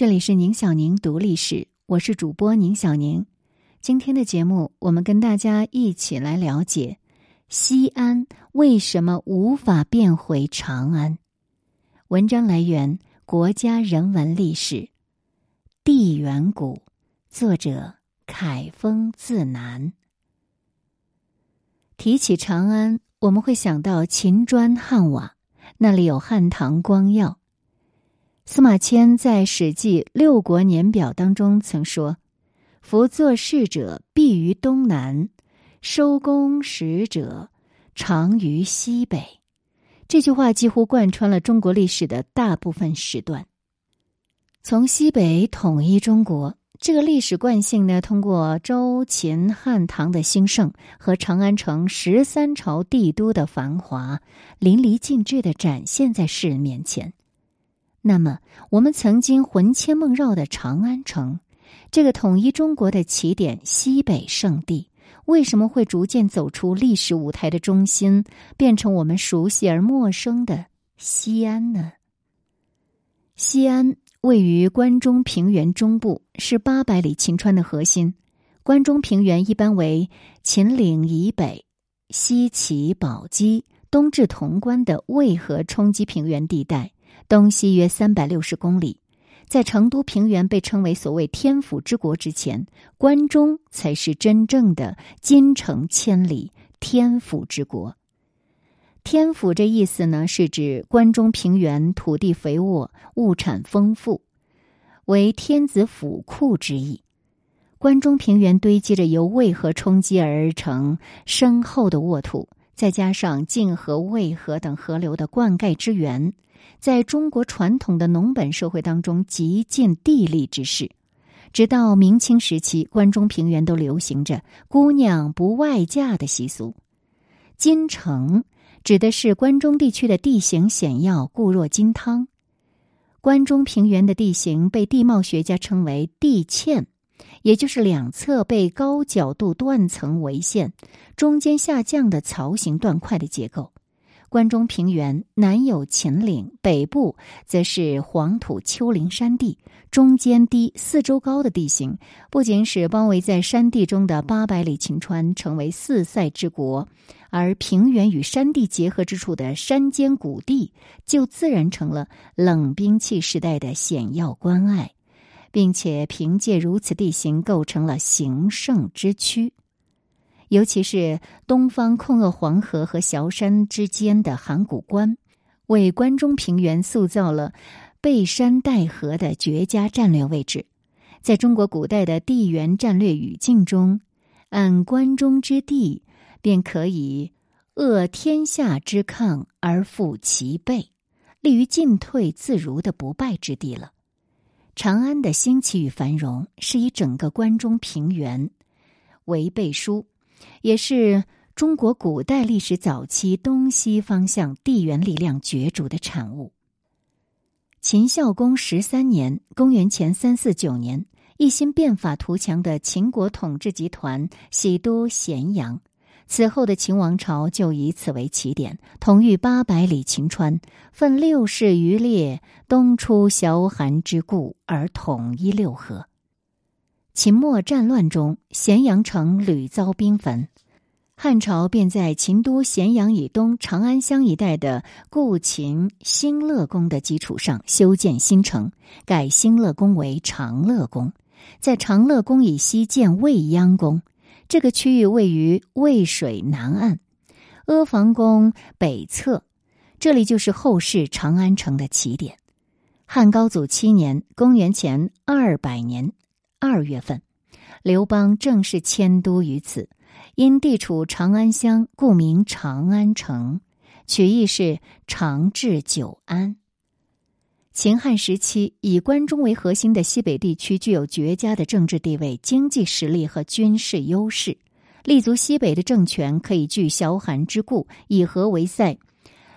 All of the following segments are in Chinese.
这里是宁小宁读历史，我是主播宁小宁。今天的节目，我们跟大家一起来了解西安为什么无法变回长安。文章来源《国家人文历史》，地缘谷，作者凯风自南。提起长安，我们会想到秦砖汉瓦，那里有汉唐光耀。司马迁在《史记·六国年表》当中曾说：“夫作事者，必于东南；收工使者，常于西北。”这句话几乎贯穿了中国历史的大部分时段。从西北统一中国，这个历史惯性呢，通过周、秦、汉、唐的兴盛和长安城十三朝帝都的繁华，淋漓尽致的展现在世人面前。那么，我们曾经魂牵梦绕的长安城，这个统一中国的起点、西北圣地，为什么会逐渐走出历史舞台的中心，变成我们熟悉而陌生的西安呢？西安位于关中平原中部，是八百里秦川的核心。关中平原一般为秦岭以北，西起宝鸡，东至潼关的渭河冲积平原地带。东西约三百六十公里，在成都平原被称为所谓“天府之国”之前，关中才是真正的金城千里、天府之国。天府这意思呢，是指关中平原土地肥沃、物产丰富，为天子府库之意。关中平原堆积着由渭河冲积而成深厚的沃土，再加上泾河、渭河等河流的灌溉之源。在中国传统的农本社会当中，极尽地利之势。直到明清时期，关中平原都流行着“姑娘不外嫁”的习俗。金城指的是关中地区的地形险要，固若金汤。关中平原的地形被地貌学家称为“地堑”，也就是两侧被高角度断层围线，中间下降的槽形断块的结构。关中平原南有秦岭，北部则是黄土丘陵山地，中间低、四周高的地形，不仅使包围在山地中的八百里秦川成为四塞之国，而平原与山地结合之处的山间谷地，就自然成了冷兵器时代的险要关隘，并且凭借如此地形，构成了行胜之区。尤其是东方控扼黄河和崤山之间的函谷关，为关中平原塑造了背山带河的绝佳战略位置。在中国古代的地缘战略语境中，按关中之地，便可以扼天下之抗而复其背，立于进退自如的不败之地了。长安的兴起与繁荣，是以整个关中平原为背书。也是中国古代历史早期东西方向地缘力量角逐的产物。秦孝公十三年（公元前三四九年），一心变法图强的秦国统治集团喜都咸阳，此后的秦王朝就以此为起点，统御八百里秦川，分六世余烈，东出崤函之固，而统一六合。秦末战乱中，咸阳城屡遭兵焚，汉朝便在秦都咸阳以东长安乡一带的故秦兴乐宫的基础上修建新城，改兴乐宫为长乐宫，在长乐宫以西建未央宫。这个区域位于渭水南岸，阿房宫北侧，这里就是后世长安城的起点。汉高祖七年（公元前二百年）。二月份，刘邦正式迁都于此，因地处长安乡，故名长安城，取意是长治久安。秦汉时期，以关中为核心的西北地区具有绝佳的政治地位、经济实力和军事优势，立足西北的政权可以据崤函之固，以河为塞，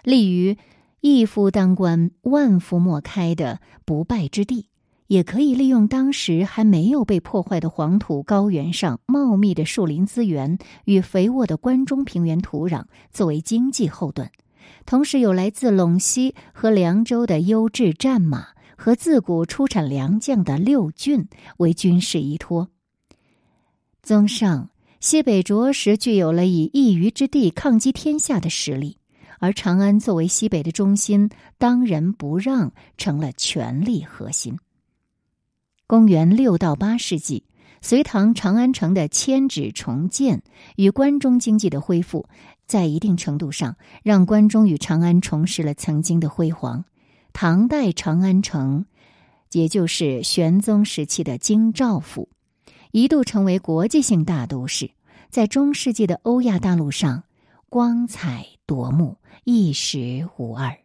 立于一夫当关、万夫莫开的不败之地。也可以利用当时还没有被破坏的黄土高原上茂密的树林资源与肥沃的关中平原土壤作为经济后盾，同时有来自陇西和凉州的优质战马和自古出产良将的六郡为军事依托。综上，西北着实具有了以一隅之地抗击天下的实力，而长安作为西北的中心，当仁不让，成了权力核心。公元六到八世纪，隋唐长安城的迁址重建与关中经济的恢复，在一定程度上让关中与长安重拾了曾经的辉煌。唐代长安城，也就是玄宗时期的京兆府，一度成为国际性大都市，在中世纪的欧亚大陆上光彩夺目，一时无二。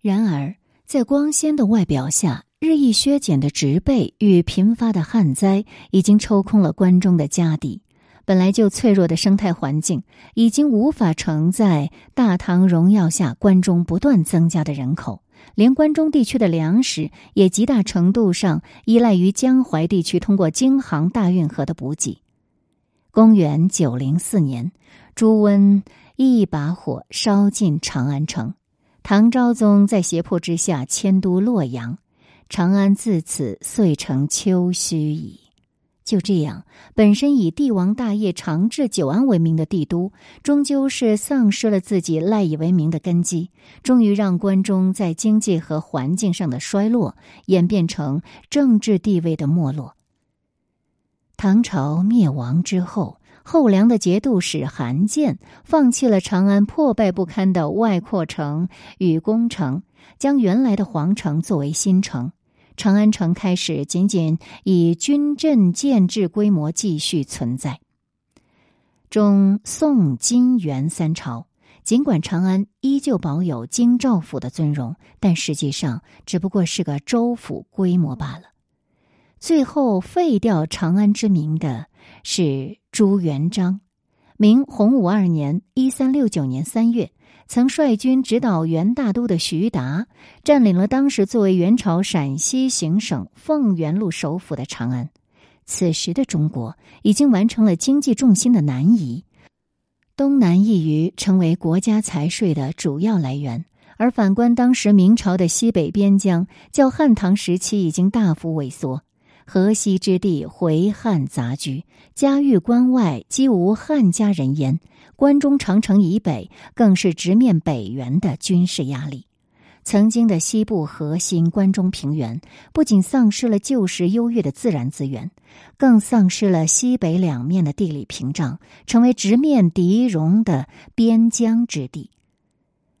然而，在光鲜的外表下，日益削减的植被与频发的旱灾，已经抽空了关中的家底。本来就脆弱的生态环境，已经无法承载大唐荣耀下关中不断增加的人口。连关中地区的粮食也极大程度上依赖于江淮地区通过京杭大运河的补给。公元九零四年，朱温一把火烧尽长安城，唐昭宗在胁迫之下迁都洛阳，长安自此遂成丘墟矣。就这样，本身以帝王大业、长治久安为名的帝都，终究是丧失了自己赖以为名的根基，终于让关中在经济和环境上的衰落演变成政治地位的没落。唐朝灭亡之后，后梁的节度使韩建放弃了长安破败不堪的外扩城与宫城，将原来的皇城作为新城。长安城开始仅仅以军镇建制规模继续存在。中宋金元三朝，尽管长安依旧保有京兆府的尊荣，但实际上只不过是个州府规模罢了。最后废掉长安之名的是朱元璋，明洪武二年（一三六九年）三月。曾率军指导元大都的徐达，占领了当时作为元朝陕西行省凤元路首府的长安。此时的中国已经完成了经济重心的南移，东南一隅成为国家财税的主要来源。而反观当时明朝的西北边疆，较汉唐时期已经大幅萎缩。河西之地回汉杂居，家峪关外几无汉家人烟。关中长城以北更是直面北元的军事压力。曾经的西部核心关中平原，不仅丧失了旧时优越的自然资源，更丧失了西北两面的地理屏障，成为直面敌戎的边疆之地。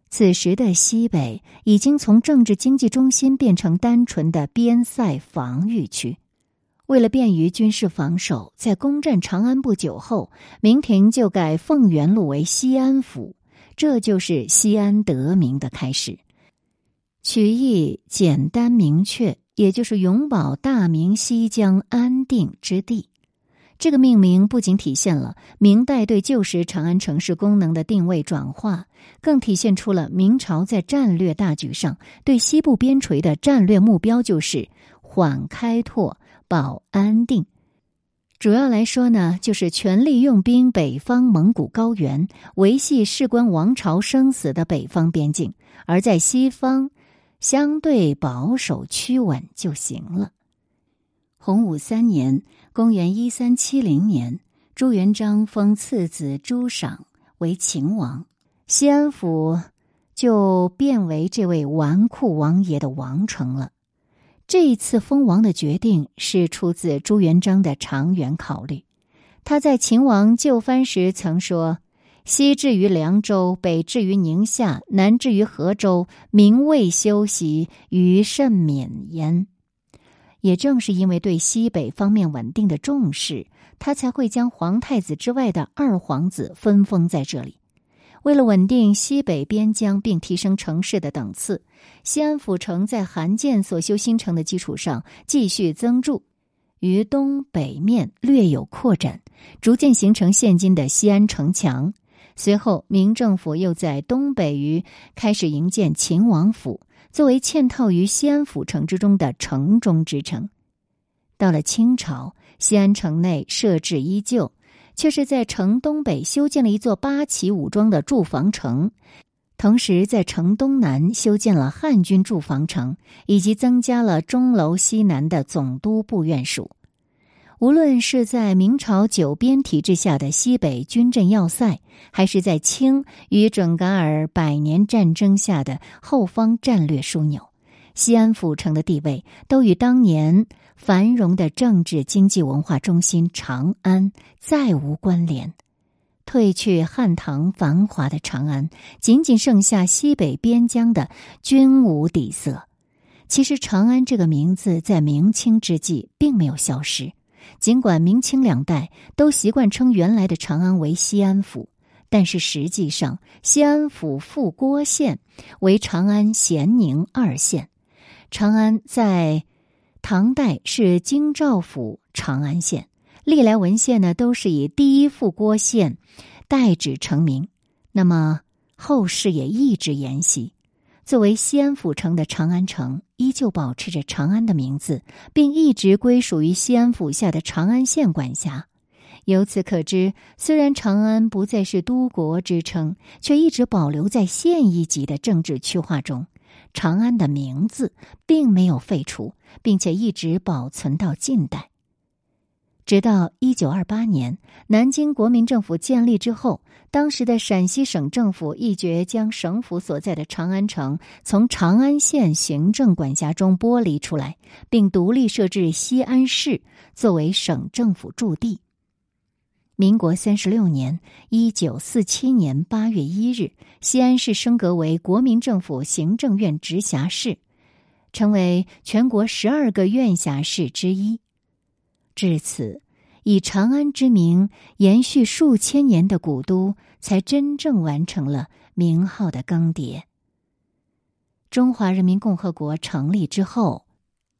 此时的西北已经从政治经济中心变成单纯的边塞防御区。为了便于军事防守，在攻占长安不久后，明廷就改凤元路为西安府，这就是西安得名的开始。取意简单明确，也就是永保大明西疆安定之地。这个命名不仅体现了明代对旧时长安城市功能的定位转化，更体现出了明朝在战略大局上对西部边陲的战略目标，就是缓开拓。保安定，主要来说呢，就是全力用兵北方蒙古高原，维系事关王朝生死的北方边境；而在西方，相对保守趋稳就行了。洪武三年（公元一三七零年），朱元璋封次子朱赏为秦王，西安府就变为这位纨绔王爷的王城了。这一次封王的决定是出自朱元璋的长远考虑。他在秦王就藩时曾说：“西至于凉州，北至于宁夏，南至于河州，民未休息，于甚免焉。”也正是因为对西北方面稳定的重视，他才会将皇太子之外的二皇子分封在这里。为了稳定西北边疆并提升城市的等次，西安府城在韩建所修新城的基础上继续增筑，于东北面略有扩展，逐渐形成现今的西安城墙。随后，明政府又在东北隅开始营建秦王府，作为嵌套于西安府城之中的城中之城。到了清朝，西安城内设置依旧。却是在城东北修建了一座八旗武装的驻防城，同时在城东南修建了汉军驻防城，以及增加了钟楼西南的总督部院署。无论是在明朝九边体制下的西北军镇要塞，还是在清与准噶尔百年战争下的后方战略枢纽，西安府城的地位都与当年繁荣的政治、经济、文化中心长安再无关联。褪去汉唐繁华的长安，仅仅剩下西北边疆的军武底色。其实，长安这个名字在明清之际并没有消失。尽管明清两代都习惯称原来的长安为西安府，但是实际上西安府副郭县为长安咸宁二县。长安在唐代是京兆府长安县，历来文献呢都是以第一副郭县代指成名。那么后世也一直沿袭。作为西安府城的长安城，依旧保持着长安的名字，并一直归属于西安府下的长安县管辖。由此可知，虽然长安不再是都国之称，却一直保留在县一级的政治区划中。长安的名字并没有废除，并且一直保存到近代。直到一九二八年，南京国民政府建立之后，当时的陕西省政府一决将省府所在的长安城从长安县行政管辖中剥离出来，并独立设置西安市作为省政府驻地。民国三十六年（一九四七年八月一日），西安市升格为国民政府行政院直辖市，成为全国十二个院辖市之一。至此，以长安之名延续数千年的古都，才真正完成了名号的更迭。中华人民共和国成立之后，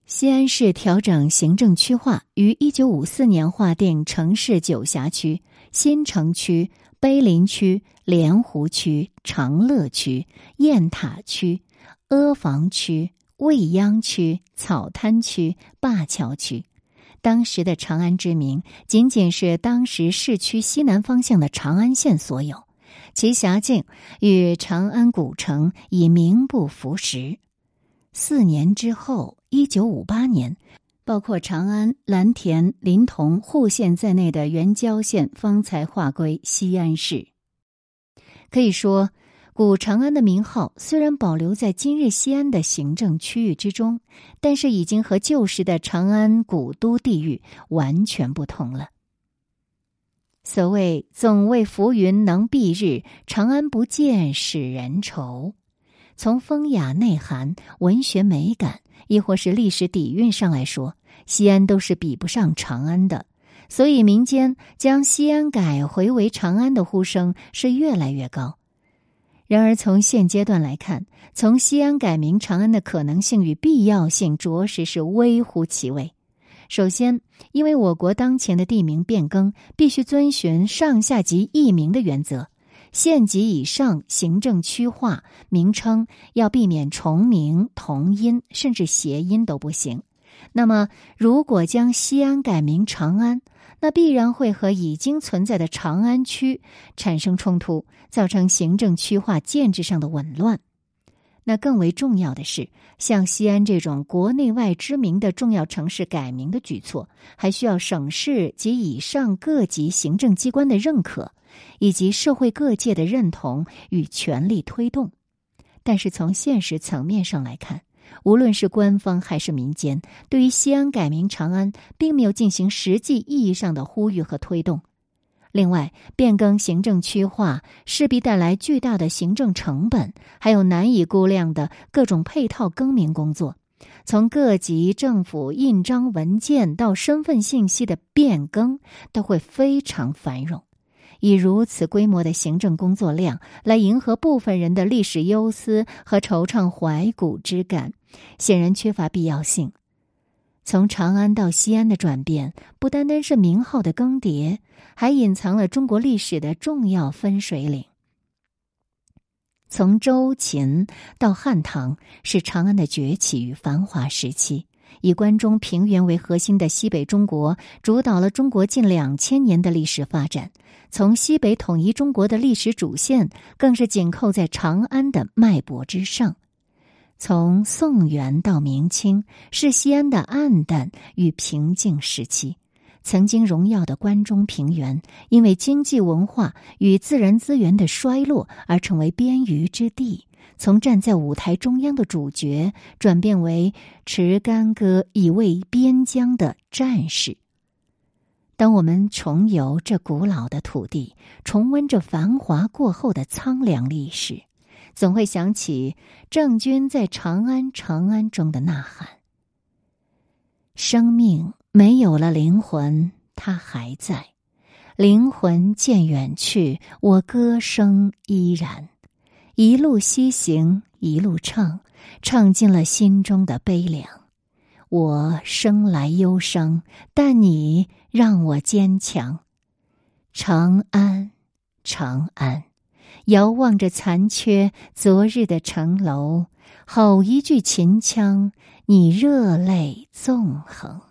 西安市调整行政区划，于一九五四年划定城市九辖区：新城区、碑林区、莲湖区、长乐区、雁塔区、阿房区、未央区、草滩区、灞桥区。当时的长安之名，仅仅是当时市区西南方向的长安县所有，其辖境与长安古城已名不符实。四年之后，一九五八年，包括长安、蓝田、临潼、户县在内的原郊县方才划归西安市。可以说。古长安的名号虽然保留在今日西安的行政区域之中，但是已经和旧时的长安古都地域完全不同了。所谓“总为浮云能蔽日，长安不见使人愁”，从风雅内涵、文学美感，亦或是历史底蕴上来说，西安都是比不上长安的。所以，民间将西安改回为长安的呼声是越来越高。然而，从现阶段来看，从西安改名长安的可能性与必要性，着实是微乎其微。首先，因为我国当前的地名变更必须遵循上下级易名的原则，县级以上行政区划名称要避免重名、同音，甚至谐音都不行。那么，如果将西安改名长安，那必然会和已经存在的长安区产生冲突，造成行政区划建制上的紊乱。那更为重要的是，像西安这种国内外知名的重要城市改名的举措，还需要省市及以上各级行政机关的认可，以及社会各界的认同与全力推动。但是从现实层面上来看，无论是官方还是民间，对于西安改名长安，并没有进行实际意义上的呼吁和推动。另外，变更行政区划势必带来巨大的行政成本，还有难以估量的各种配套更名工作。从各级政府印章文件到身份信息的变更，都会非常繁冗。以如此规模的行政工作量来迎合部分人的历史忧思和惆怅怀古之感，显然缺乏必要性。从长安到西安的转变，不单单是名号的更迭，还隐藏了中国历史的重要分水岭。从周秦到汉唐，是长安的崛起与繁华时期；以关中平原为核心的西北中国，主导了中国近两千年的历史发展。从西北统一中国的历史主线，更是紧扣在长安的脉搏之上。从宋元到明清，是西安的暗淡与平静时期。曾经荣耀的关中平原，因为经济文化与自然资源的衰落而成为边隅之地。从站在舞台中央的主角，转变为持干戈以卫边疆的战士。当我们重游这古老的土地，重温这繁华过后的苍凉历史，总会想起郑钧在《长安长安》中的呐喊：“生命没有了灵魂，它还在；灵魂渐远去，我歌声依然。”一路西行，一路唱，唱尽了心中的悲凉。我生来忧伤，但你让我坚强。长安，长安，遥望着残缺昨日的城楼，吼一句秦腔，你热泪纵横。